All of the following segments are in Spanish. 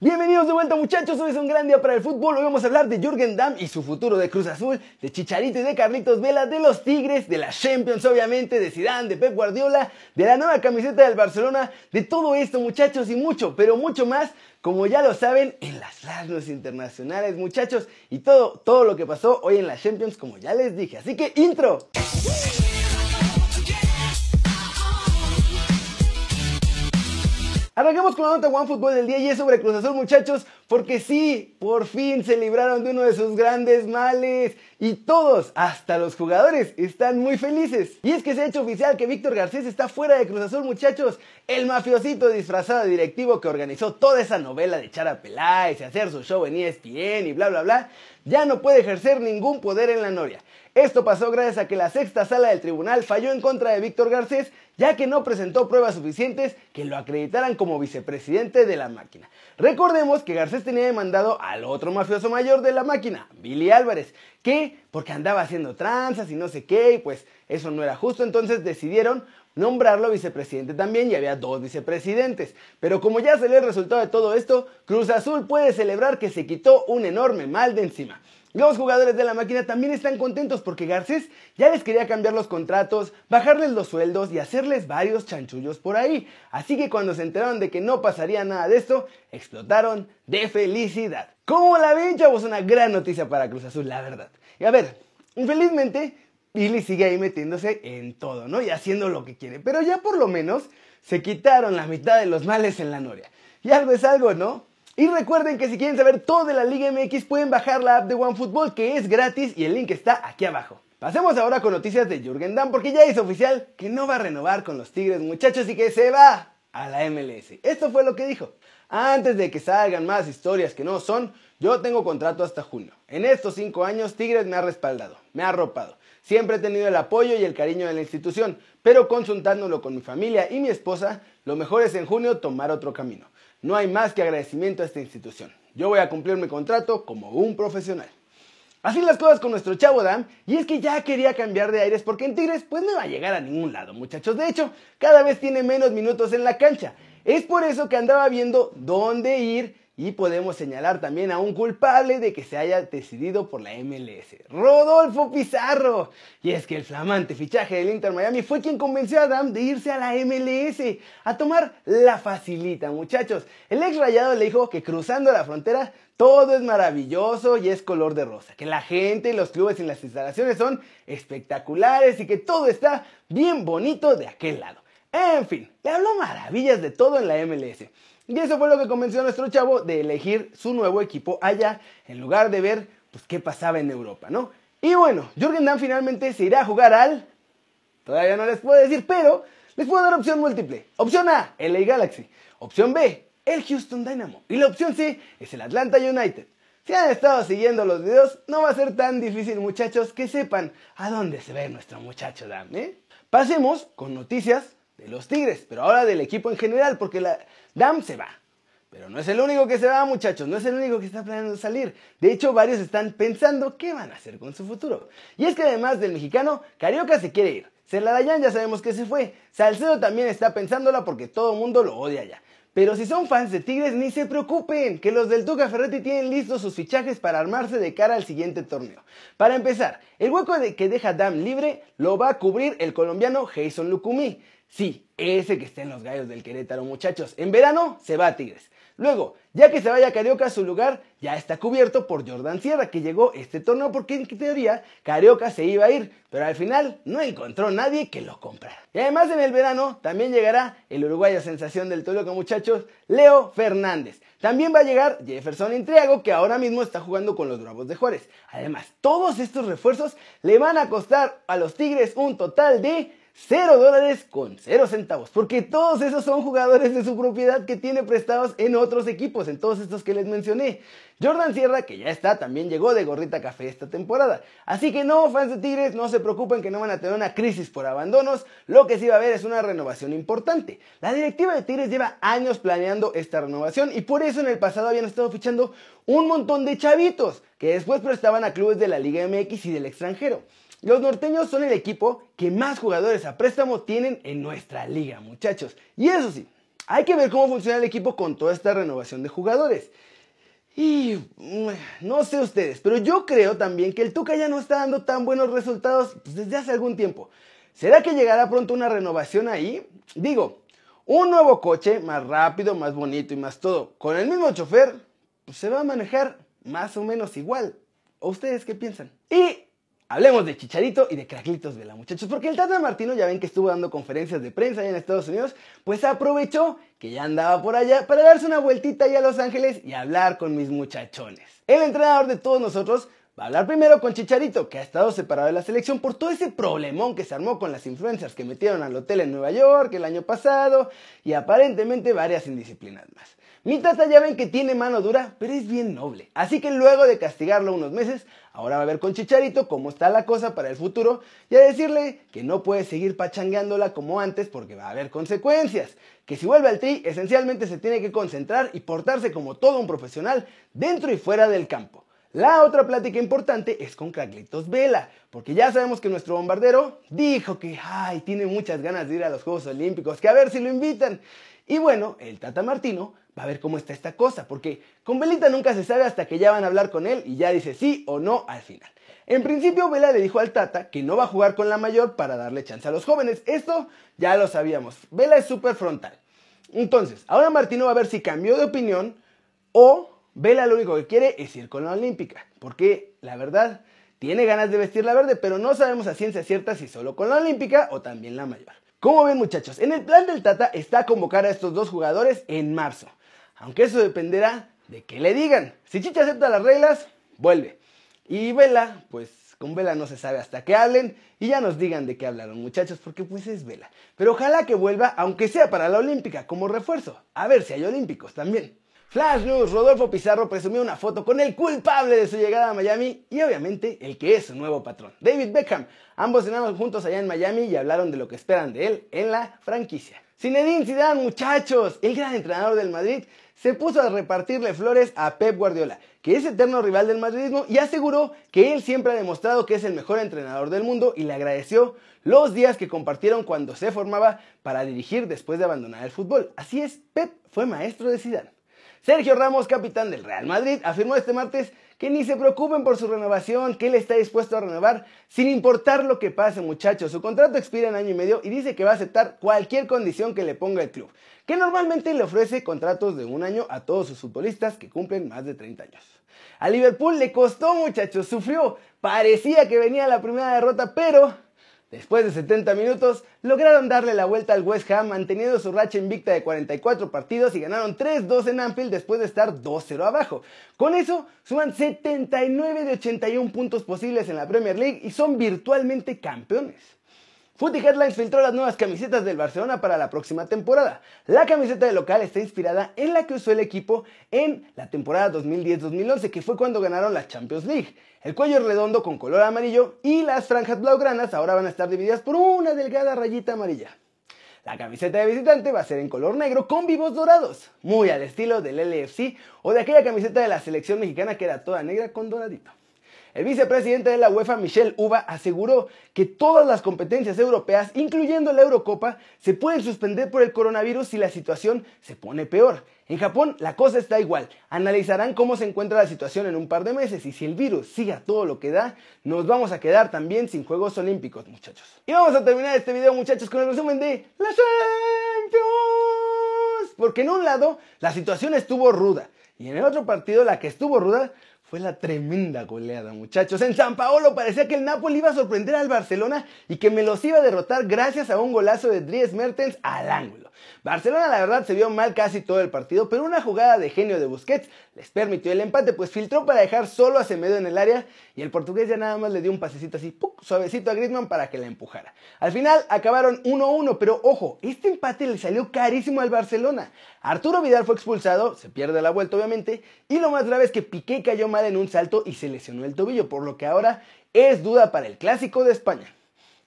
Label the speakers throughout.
Speaker 1: Bienvenidos de vuelta muchachos, hoy es un gran día para el fútbol, hoy vamos a hablar de Jürgen Damm y su futuro de Cruz Azul, de Chicharito y de Carlitos Vela, de los Tigres, de la Champions obviamente, de Zidane, de Pep Guardiola, de la nueva camiseta del Barcelona, de todo esto muchachos y mucho, pero mucho más, como ya lo saben, en las Lasnos internacionales muchachos y todo, todo lo que pasó hoy en la Champions como ya les dije, así que intro. Arranquemos con la nota One Fútbol del día y es sobre Cruz Azul muchachos, porque sí, por fin se libraron de uno de sus grandes males y todos, hasta los jugadores, están muy felices. Y es que se ha hecho oficial que Víctor Garcés está fuera de Cruz Azul muchachos, el mafiosito disfrazado de directivo que organizó toda esa novela de Chara Peláez y hacer su show en ESPN y bla bla bla, ya no puede ejercer ningún poder en la Noria. Esto pasó gracias a que la sexta sala del tribunal falló en contra de Víctor Garcés, ya que no presentó pruebas suficientes que lo acreditaran como vicepresidente de la máquina. Recordemos que Garcés tenía demandado al otro mafioso mayor de la máquina, Billy Álvarez, que porque andaba haciendo tranzas y no sé qué, y pues eso no era justo, entonces decidieron nombrarlo vicepresidente también y había dos vicepresidentes. Pero como ya salió el resultado de todo esto, Cruz Azul puede celebrar que se quitó un enorme mal de encima. Los jugadores de la máquina también están contentos porque Garcés ya les quería cambiar los contratos, bajarles los sueldos y hacerles varios chanchullos por ahí. Así que cuando se enteraron de que no pasaría nada de esto, explotaron de felicidad. ¿Cómo la ven, chavos? Una gran noticia para Cruz Azul, la verdad. Y a ver, infelizmente, Billy sigue ahí metiéndose en todo, ¿no? Y haciendo lo que quiere. Pero ya por lo menos se quitaron la mitad de los males en la noria. Y algo es algo, ¿no? Y recuerden que si quieren saber todo de la Liga MX pueden bajar la app de OneFootball que es gratis y el link está aquí abajo. Pasemos ahora con noticias de Jürgen Damm porque ya es oficial que no va a renovar con los Tigres muchachos y que se va a la MLS. Esto fue lo que dijo. Antes de que salgan más historias que no son, yo tengo contrato hasta junio. En estos cinco años Tigres me ha respaldado, me ha arropado. Siempre he tenido el apoyo y el cariño de la institución, pero consultándolo con mi familia y mi esposa, lo mejor es en junio tomar otro camino. No hay más que agradecimiento a esta institución. Yo voy a cumplir mi contrato como un profesional. Así las cosas con nuestro chavo Dam, y es que ya quería cambiar de aires porque en Tigres pues no va a llegar a ningún lado, muchachos. De hecho, cada vez tiene menos minutos en la cancha. Es por eso que andaba viendo dónde ir y podemos señalar también a un culpable de que se haya decidido por la MLS, Rodolfo Pizarro. Y es que el flamante fichaje del Inter Miami fue quien convenció a Adam de irse a la MLS, a tomar la facilita, muchachos. El ex rayado le dijo que cruzando la frontera todo es maravilloso y es color de rosa, que la gente, los clubes y las instalaciones son espectaculares y que todo está bien bonito de aquel lado. En fin, le habló maravillas de todo en la MLS. Y eso fue lo que convenció a nuestro chavo de elegir su nuevo equipo allá, en lugar de ver pues, qué pasaba en Europa, ¿no? Y bueno, Jürgen Damm finalmente se irá a jugar al... Todavía no les puedo decir, pero les puedo dar opción múltiple. Opción A, LA Galaxy. Opción B, el Houston Dynamo. Y la opción C es el Atlanta United. Si han estado siguiendo los videos, no va a ser tan difícil, muchachos, que sepan a dónde se ve nuestro muchacho Dam, ¿eh? Pasemos con noticias de los Tigres, pero ahora del equipo en general, porque la Dam se va. Pero no es el único que se va, muchachos, no es el único que está planeando salir. De hecho, varios están pensando qué van a hacer con su futuro. Y es que además del mexicano, Carioca se quiere ir. Celarayán ya sabemos que se fue. Salcedo también está pensándola porque todo el mundo lo odia ya. Pero si son fans de Tigres, ni se preocupen, que los del Tuca Ferretti tienen listos sus fichajes para armarse de cara al siguiente torneo. Para empezar, el hueco que deja Dam libre lo va a cubrir el colombiano Jason Lucumí. Sí, ese que está en los gallos del Querétaro, muchachos. En verano se va a Tigres. Luego, ya que se vaya a Carioca, su lugar ya está cubierto por Jordan Sierra, que llegó este torneo porque en teoría Carioca se iba a ir, pero al final no encontró nadie que lo comprara. Y además en el verano también llegará el uruguayo sensación del Toluca, muchachos, Leo Fernández. También va a llegar Jefferson Intriago, que ahora mismo está jugando con los Bravos de Juárez. Además, todos estos refuerzos le van a costar a los Tigres un total de 0 dólares con 0 centavos, porque todos esos son jugadores de su propiedad que tiene prestados en otros equipos, en todos estos que les mencioné. Jordan Sierra, que ya está, también llegó de gorrita café esta temporada. Así que no, fans de Tigres, no se preocupen que no van a tener una crisis por abandonos, lo que sí va a haber es una renovación importante. La directiva de Tigres lleva años planeando esta renovación y por eso en el pasado habían estado fichando un montón de chavitos que después prestaban a clubes de la Liga MX y del extranjero. Los norteños son el equipo que más jugadores a préstamo tienen en nuestra liga, muchachos. Y eso sí, hay que ver cómo funciona el equipo con toda esta renovación de jugadores. Y mm, no sé ustedes, pero yo creo también que el Tuca ya no está dando tan buenos resultados pues, desde hace algún tiempo. ¿Será que llegará pronto una renovación ahí? Digo, un nuevo coche, más rápido, más bonito y más todo, con el mismo chofer, pues se va a manejar más o menos igual. ¿O ustedes qué piensan? Y Hablemos de Chicharito y de Craclitos Vela, muchachos, porque el Tata Martino, ya ven que estuvo dando conferencias de prensa allá en Estados Unidos, pues aprovechó que ya andaba por allá para darse una vueltita allá a Los Ángeles y hablar con mis muchachones. El entrenador de todos nosotros va a hablar primero con Chicharito, que ha estado separado de la selección por todo ese problemón que se armó con las influencers que metieron al hotel en Nueva York el año pasado y aparentemente varias indisciplinas más. Mi tata ya ven que tiene mano dura, pero es bien noble. Así que luego de castigarlo unos meses, ahora va a ver con Chicharito cómo está la cosa para el futuro y a decirle que no puede seguir pachangueándola como antes porque va a haber consecuencias. Que si vuelve al tri, esencialmente se tiene que concentrar y portarse como todo un profesional dentro y fuera del campo. La otra plática importante es con Craclitos Vela, porque ya sabemos que nuestro bombardero dijo que ay, tiene muchas ganas de ir a los Juegos Olímpicos, que a ver si lo invitan. Y bueno, el Tata Martino va a ver cómo está esta cosa, porque con Velita nunca se sabe hasta que ya van a hablar con él y ya dice sí o no al final. En principio, Vela le dijo al Tata que no va a jugar con la mayor para darle chance a los jóvenes. Esto ya lo sabíamos. Vela es súper frontal. Entonces, ahora Martino va a ver si cambió de opinión o Vela lo único que quiere es ir con la Olímpica. Porque la verdad, tiene ganas de vestir la verde, pero no sabemos a ciencia cierta si solo con la Olímpica o también la mayor. Como ven muchachos, en el plan del Tata está convocar a estos dos jugadores en marzo. Aunque eso dependerá de que le digan. Si Chicha acepta las reglas, vuelve. Y Vela, pues con Vela no se sabe hasta que hablen y ya nos digan de qué hablaron muchachos, porque pues es Vela. Pero ojalá que vuelva, aunque sea para la Olímpica, como refuerzo. A ver si hay olímpicos también. Flash News, Rodolfo Pizarro presumió una foto con el culpable de su llegada a Miami y obviamente el que es su nuevo patrón, David Beckham. Ambos cenaron juntos allá en Miami y hablaron de lo que esperan de él en la franquicia. Zinedine Zidane, muchachos, el gran entrenador del Madrid, se puso a repartirle flores a Pep Guardiola, que es eterno rival del madridismo, y aseguró que él siempre ha demostrado que es el mejor entrenador del mundo y le agradeció los días que compartieron cuando se formaba para dirigir después de abandonar el fútbol. Así es, Pep fue maestro de Zidane. Sergio Ramos, capitán del Real Madrid, afirmó este martes que ni se preocupen por su renovación, que él está dispuesto a renovar sin importar lo que pase muchachos. Su contrato expira en año y medio y dice que va a aceptar cualquier condición que le ponga el club, que normalmente le ofrece contratos de un año a todos sus futbolistas que cumplen más de 30 años. A Liverpool le costó muchachos, sufrió, parecía que venía la primera derrota, pero Después de 70 minutos, lograron darle la vuelta al West Ham manteniendo su racha invicta de 44 partidos y ganaron 3-2 en Anfield después de estar 2-0 abajo. Con eso, suman 79 de 81 puntos posibles en la Premier League y son virtualmente campeones. Footy Headlines filtró las nuevas camisetas del Barcelona para la próxima temporada. La camiseta de local está inspirada en la que usó el equipo en la temporada 2010-2011, que fue cuando ganaron la Champions League. El cuello es redondo con color amarillo y las franjas blaugranas ahora van a estar divididas por una delgada rayita amarilla. La camiseta de visitante va a ser en color negro con vivos dorados, muy al estilo del LFC o de aquella camiseta de la selección mexicana que era toda negra con doradito. El vicepresidente de la UEFA, Michel Uva, aseguró que todas las competencias europeas, incluyendo la Eurocopa, se pueden suspender por el coronavirus si la situación se pone peor. En Japón la cosa está igual. Analizarán cómo se encuentra la situación en un par de meses y si el virus sigue todo lo que da, nos vamos a quedar también sin Juegos Olímpicos, muchachos. Y vamos a terminar este video, muchachos, con el resumen de la Champions. Porque en un lado la situación estuvo ruda y en el otro partido la que estuvo ruda fue la tremenda goleada, muchachos. En San Paolo parecía que el Napoli iba a sorprender al Barcelona y que me los iba a derrotar gracias a un golazo de Dries Mertens al ángulo. Barcelona la verdad se vio mal casi todo el partido, pero una jugada de genio de Busquets les permitió el empate, pues filtró para dejar solo a Semedo en el área y el portugués ya nada más le dio un pasecito así, suavecito a Griezmann para que la empujara. Al final acabaron 1-1, pero ojo, este empate le salió carísimo al Barcelona. Arturo Vidal fue expulsado, se pierde la vuelta obviamente, y lo más grave es que Piqué cayó mal en un salto y se lesionó el tobillo, por lo que ahora es duda para el clásico de España.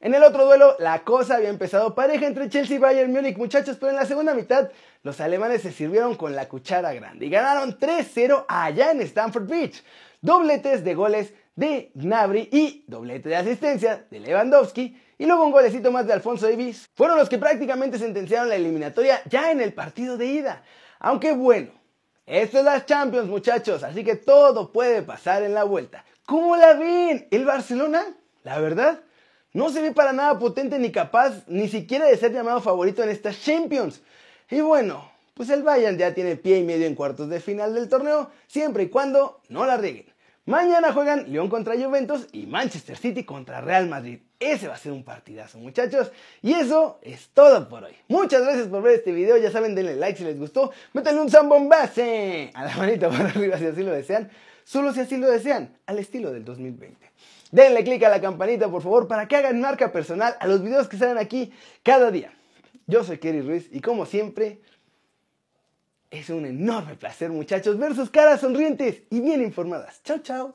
Speaker 1: En el otro duelo, la cosa había empezado pareja entre Chelsea y Bayern Múnich, muchachos, pero en la segunda mitad los alemanes se sirvieron con la cuchara grande y ganaron 3-0 allá en Stamford Bridge. Dobletes de goles de Gnabry y doblete de asistencia de Lewandowski y luego un golecito más de Alfonso Davis, fueron los que prácticamente sentenciaron la eliminatoria ya en el partido de ida. Aunque bueno, esto es las Champions muchachos, así que todo puede pasar en la vuelta. ¿Cómo la ven? ¿El Barcelona? La verdad, no se ve para nada potente ni capaz ni siquiera de ser llamado favorito en estas Champions. Y bueno, pues el Bayern ya tiene pie y medio en cuartos de final del torneo, siempre y cuando no la rieguen. Mañana juegan León contra Juventus y Manchester City contra Real Madrid. Ese va a ser un partidazo, muchachos. Y eso es todo por hoy. Muchas gracias por ver este video. Ya saben, denle like si les gustó. Métanle un zambombase a la manita para arriba si así lo desean. Solo si así lo desean, al estilo del 2020. Denle click a la campanita, por favor, para que hagan marca personal a los videos que salen aquí cada día. Yo soy Kerry Ruiz y como siempre, es un enorme placer, muchachos, ver sus caras sonrientes y bien informadas. Chao, chao.